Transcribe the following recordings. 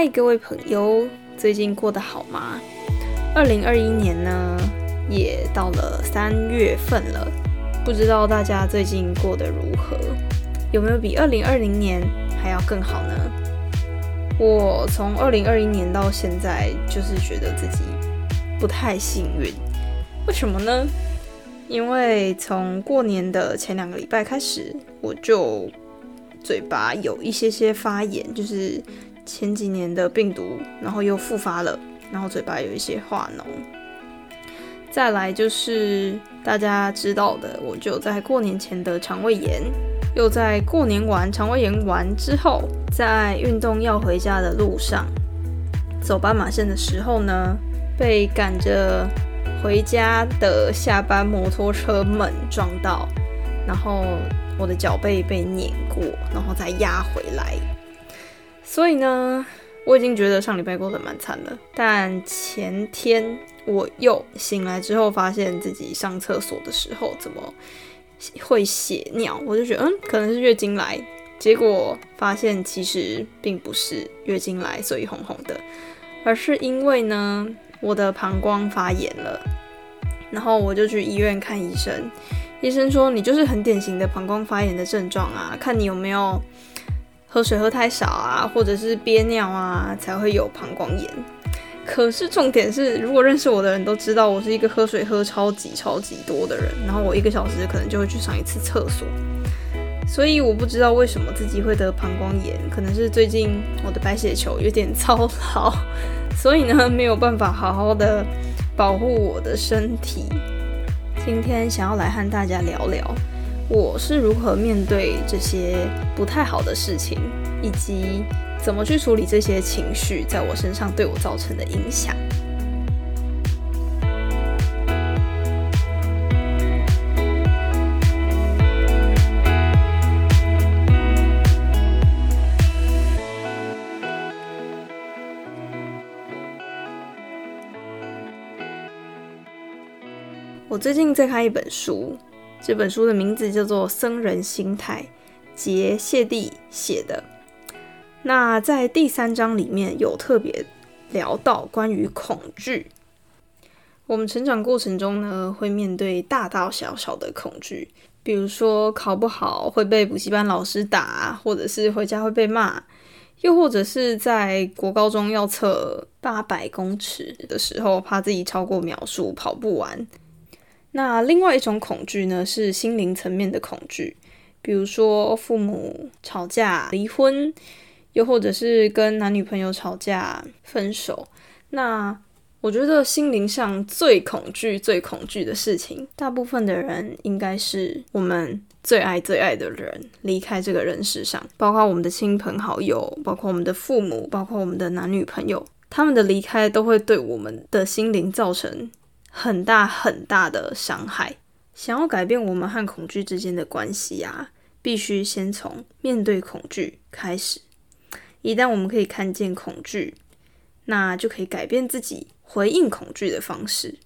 嗨，各位朋友，最近过得好吗？二零二一年呢，也到了三月份了，不知道大家最近过得如何？有没有比二零二零年还要更好呢？我从二零二一年到现在，就是觉得自己不太幸运。为什么呢？因为从过年的前两个礼拜开始，我就嘴巴有一些些发炎，就是前几年的病毒，然后又复发了，然后嘴巴有一些化脓。再来就是大家知道的，我就在过年前的肠胃炎，又在过年完肠胃炎完之后，在运动要回家的路上，走斑马线的时候呢，被赶着。回家的下班摩托车猛撞到，然后我的脚背被碾过，然后再压回来。所以呢，我已经觉得上礼拜过得蛮惨的。但前天我又醒来之后，发现自己上厕所的时候怎么会血尿，我就觉得嗯，可能是月经来。结果发现其实并不是月经来，所以红红的，而是因为呢。我的膀胱发炎了，然后我就去医院看医生。医生说你就是很典型的膀胱发炎的症状啊，看你有没有喝水喝太少啊，或者是憋尿啊，才会有膀胱炎。可是重点是，如果认识我的人都知道我是一个喝水喝超级超级多的人，然后我一个小时可能就会去上一次厕所。所以我不知道为什么自己会得膀胱炎，可能是最近我的白血球有点操劳。所以呢，没有办法好好的保护我的身体。今天想要来和大家聊聊，我是如何面对这些不太好的事情，以及怎么去处理这些情绪在我身上对我造成的影响。我最近在看一本书，这本书的名字叫做《僧人心态》，杰谢蒂写的。那在第三章里面有特别聊到关于恐惧。我们成长过程中呢，会面对大大小小的恐惧，比如说考不好会被补习班老师打，或者是回家会被骂，又或者是在国高中要测八百公尺的时候，怕自己超过秒数跑不完。那另外一种恐惧呢，是心灵层面的恐惧，比如说父母吵架、离婚，又或者是跟男女朋友吵架、分手。那我觉得心灵上最恐惧、最恐惧的事情，大部分的人应该是我们最爱、最爱的人离开这个人世上，包括我们的亲朋好友，包括我们的父母，包括我们的男女朋友，他们的离开都会对我们的心灵造成。很大很大的伤害。想要改变我们和恐惧之间的关系啊，必须先从面对恐惧开始。一旦我们可以看见恐惧，那就可以改变自己回应恐惧的方式。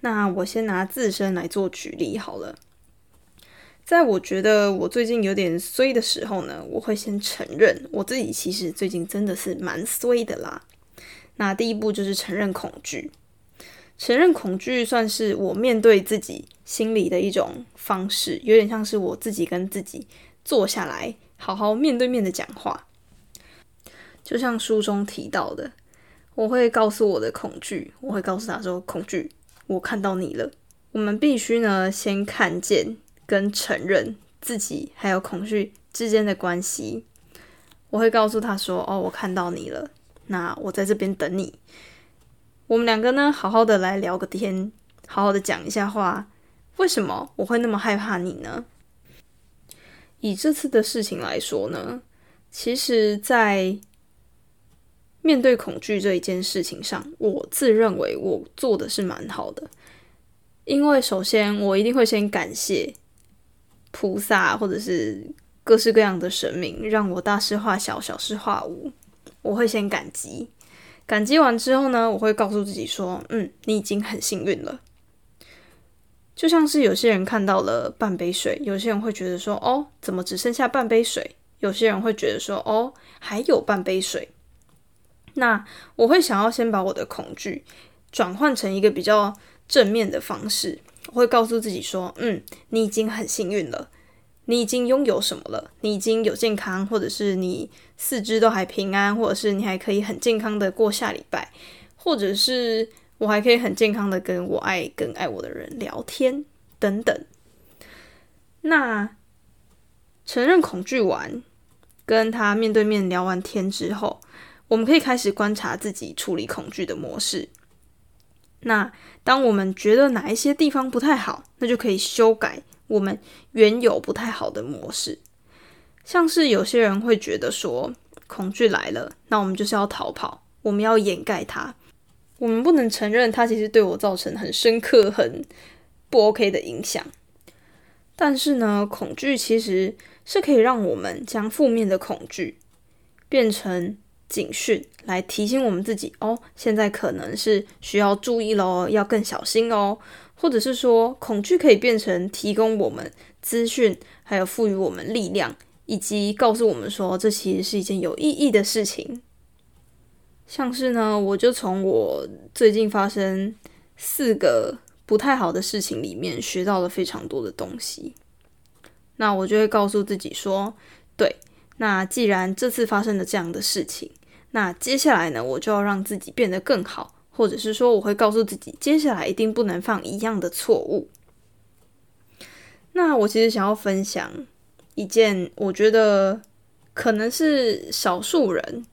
那我先拿自身来做举例好了。在我觉得我最近有点衰的时候呢，我会先承认我自己其实最近真的是蛮衰的啦。那第一步就是承认恐惧，承认恐惧算是我面对自己心里的一种方式，有点像是我自己跟自己坐下来好好面对面的讲话。就像书中提到的，我会告诉我的恐惧，我会告诉他说：“恐惧，我看到你了。”我们必须呢先看见。跟承认自己还有恐惧之间的关系，我会告诉他说：“哦，我看到你了，那我在这边等你。我们两个呢，好好的来聊个天，好好的讲一下话。为什么我会那么害怕你呢？以这次的事情来说呢，其实，在面对恐惧这一件事情上，我自认为我做的是蛮好的，因为首先我一定会先感谢。”菩萨或者是各式各样的神明，让我大事化小，小事化无。我会先感激，感激完之后呢，我会告诉自己说：“嗯，你已经很幸运了。”就像是有些人看到了半杯水，有些人会觉得说：“哦，怎么只剩下半杯水？”有些人会觉得说：“哦，还有半杯水。”那我会想要先把我的恐惧转换成一个比较正面的方式，会告诉自己说：“嗯，你已经很幸运了，你已经拥有什么了？你已经有健康，或者是你四肢都还平安，或者是你还可以很健康的过下礼拜，或者是……”我还可以很健康的跟我爱、跟爱我的人聊天等等。那承认恐惧完，跟他面对面聊完天之后，我们可以开始观察自己处理恐惧的模式。那当我们觉得哪一些地方不太好，那就可以修改我们原有不太好的模式。像是有些人会觉得说，恐惧来了，那我们就是要逃跑，我们要掩盖它。我们不能承认它其实对我造成很深刻、很不 OK 的影响。但是呢，恐惧其实是可以让我们将负面的恐惧变成警讯，来提醒我们自己：哦，现在可能是需要注意喽，要更小心哦。或者是说，恐惧可以变成提供我们资讯，还有赋予我们力量，以及告诉我们说，这其实是一件有意义的事情。像是呢，我就从我最近发生四个不太好的事情里面学到了非常多的东西。那我就会告诉自己说，对，那既然这次发生了这样的事情，那接下来呢，我就要让自己变得更好，或者是说，我会告诉自己，接下来一定不能犯一样的错误。那我其实想要分享一件，我觉得可能是少数人。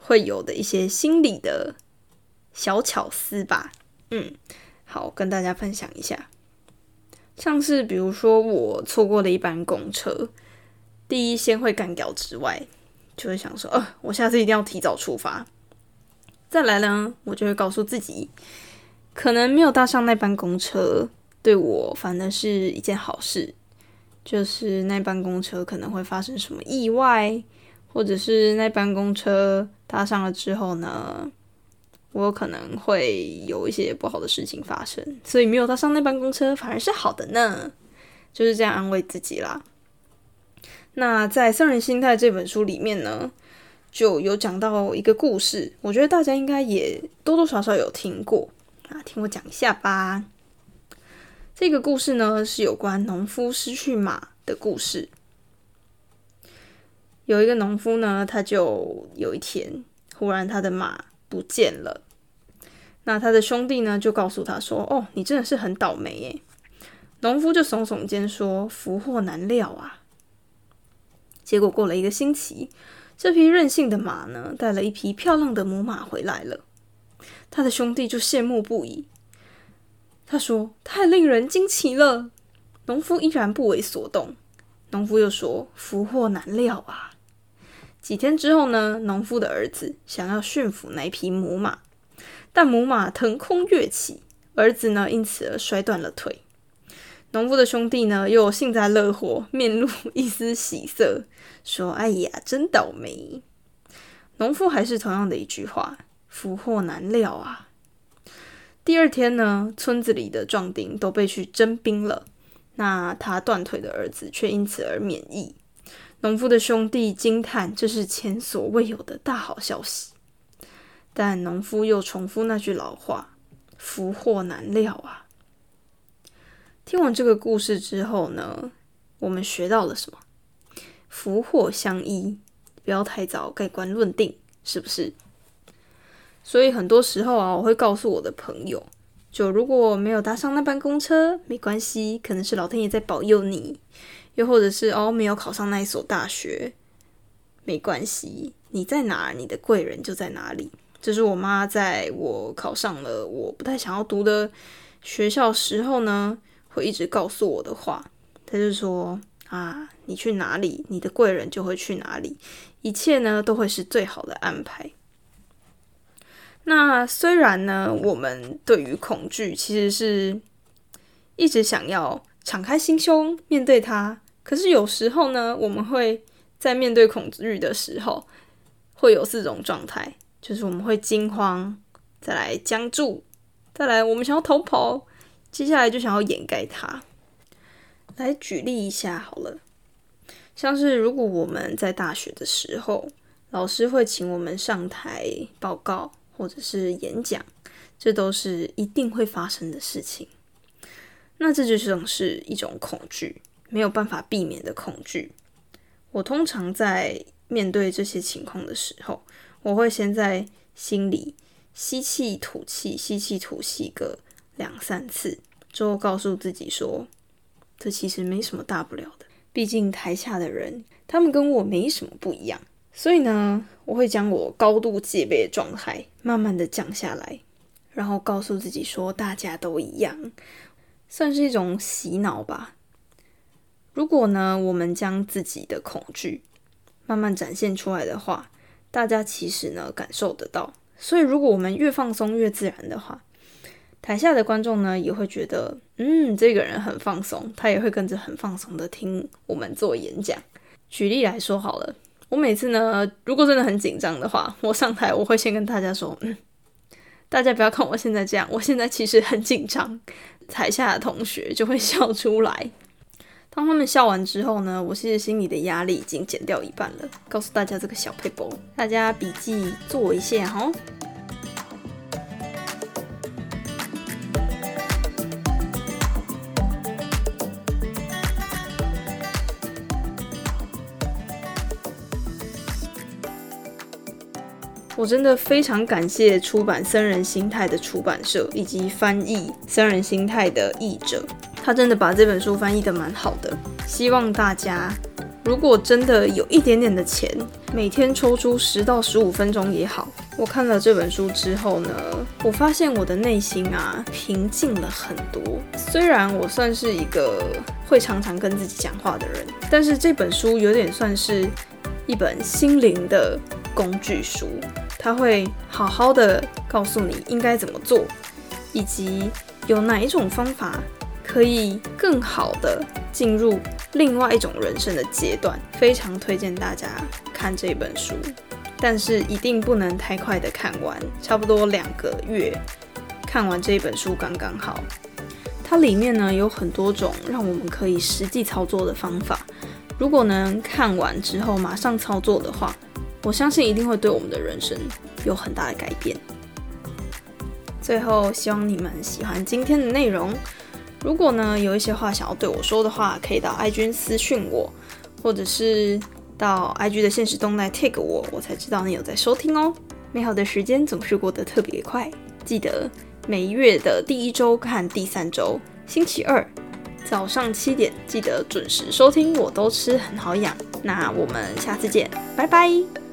会有的一些心理的小巧思吧，嗯，好，跟大家分享一下。像是比如说，我错过了一班公车，第一先会干掉之外，就会想说，呃，我下次一定要提早出发。再来呢，我就会告诉自己，可能没有搭上那班公车，对我反而是一件好事，就是那班公车可能会发生什么意外。或者是那班公车搭上了之后呢，我可能会有一些不好的事情发生，所以没有搭上那班公车反而是好的呢，就是这样安慰自己啦。那在《圣人心态》这本书里面呢，就有讲到一个故事，我觉得大家应该也多多少少有听过啊，听我讲一下吧。这个故事呢是有关农夫失去马的故事。有一个农夫呢，他就有一天忽然他的马不见了。那他的兄弟呢就告诉他说：“哦，你真的是很倒霉耶。”农夫就耸耸肩说：“福祸难料啊。”结果过了一个星期，这匹任性的马呢带了一匹漂亮的母马回来了。他的兄弟就羡慕不已。他说：“太令人惊奇了。”农夫依然不为所动。农夫又说：“福祸难料啊。”几天之后呢，农夫的儿子想要驯服那匹母马，但母马腾空跃起，儿子呢因此而摔断了腿。农夫的兄弟呢又幸灾乐祸，面露 一丝喜色，说：“哎呀，真倒霉！”农夫还是同样的一句话：“福祸难料啊。”第二天呢，村子里的壮丁都被去征兵了，那他断腿的儿子却因此而免疫。农夫的兄弟惊叹：“这是前所未有的大好消息。”但农夫又重复那句老话：“福祸难料啊！”听完这个故事之后呢，我们学到了什么？福祸相依，不要太早盖棺论定，是不是？所以很多时候啊，我会告诉我的朋友：，就如果没有搭上那班公车，没关系，可能是老天爷在保佑你。又或者是哦，没有考上那一所大学，没关系，你在哪，你的贵人就在哪里。这是我妈在我考上了我不太想要读的学校时候呢，会一直告诉我的话。他就说啊，你去哪里，你的贵人就会去哪里，一切呢都会是最好的安排。那虽然呢，我们对于恐惧其实是一直想要敞开心胸面对它。可是有时候呢，我们会在面对恐惧的时候，会有四种状态，就是我们会惊慌，再来僵住，再来我们想要逃跑，接下来就想要掩盖它。来举例一下好了，像是如果我们在大学的时候，老师会请我们上台报告或者是演讲，这都是一定会发生的事情。那这就像是一种恐惧，没有办法避免的恐惧。我通常在面对这些情况的时候，我会先在心里吸气、吐气、吸气、吐气个两三次，之后告诉自己说：“这其实没什么大不了的，毕竟台下的人他们跟我没什么不一样。”所以呢，我会将我高度戒备的状态慢慢的降下来，然后告诉自己说：“大家都一样。”算是一种洗脑吧。如果呢，我们将自己的恐惧慢慢展现出来的话，大家其实呢感受得到。所以，如果我们越放松越自然的话，台下的观众呢也会觉得，嗯，这个人很放松，他也会跟着很放松的听我们做演讲。举例来说好了，我每次呢，如果真的很紧张的话，我上台我会先跟大家说，嗯，大家不要看我现在这样，我现在其实很紧张。台下的同学就会笑出来。当他们笑完之后呢，我其实心里的压力已经减掉一半了。告诉大家这个小配包，大家笔记做一下哈。我真的非常感谢出版《僧人心态》的出版社以及翻译《僧人心态》的译者，他真的把这本书翻译的蛮好的。希望大家如果真的有一点点的钱，每天抽出十到十五分钟也好。我看了这本书之后呢，我发现我的内心啊平静了很多。虽然我算是一个会常常跟自己讲话的人，但是这本书有点算是一本心灵的工具书。他会好好的告诉你应该怎么做，以及有哪一种方法可以更好的进入另外一种人生的阶段。非常推荐大家看这本书，但是一定不能太快的看完，差不多两个月看完这本书刚刚好。它里面呢有很多种让我们可以实际操作的方法，如果能看完之后马上操作的话。我相信一定会对我们的人生有很大的改变。最后，希望你们喜欢今天的内容。如果呢有一些话想要对我说的话，可以到 IG 私讯我，或者是到 IG 的现实动态 tag 我，我才知道你有在收听哦。美好的时间总是过得特别快，记得每月的第一周看第三周，星期二早上七点记得准时收听。我都吃很好养，那我们下次见，拜拜。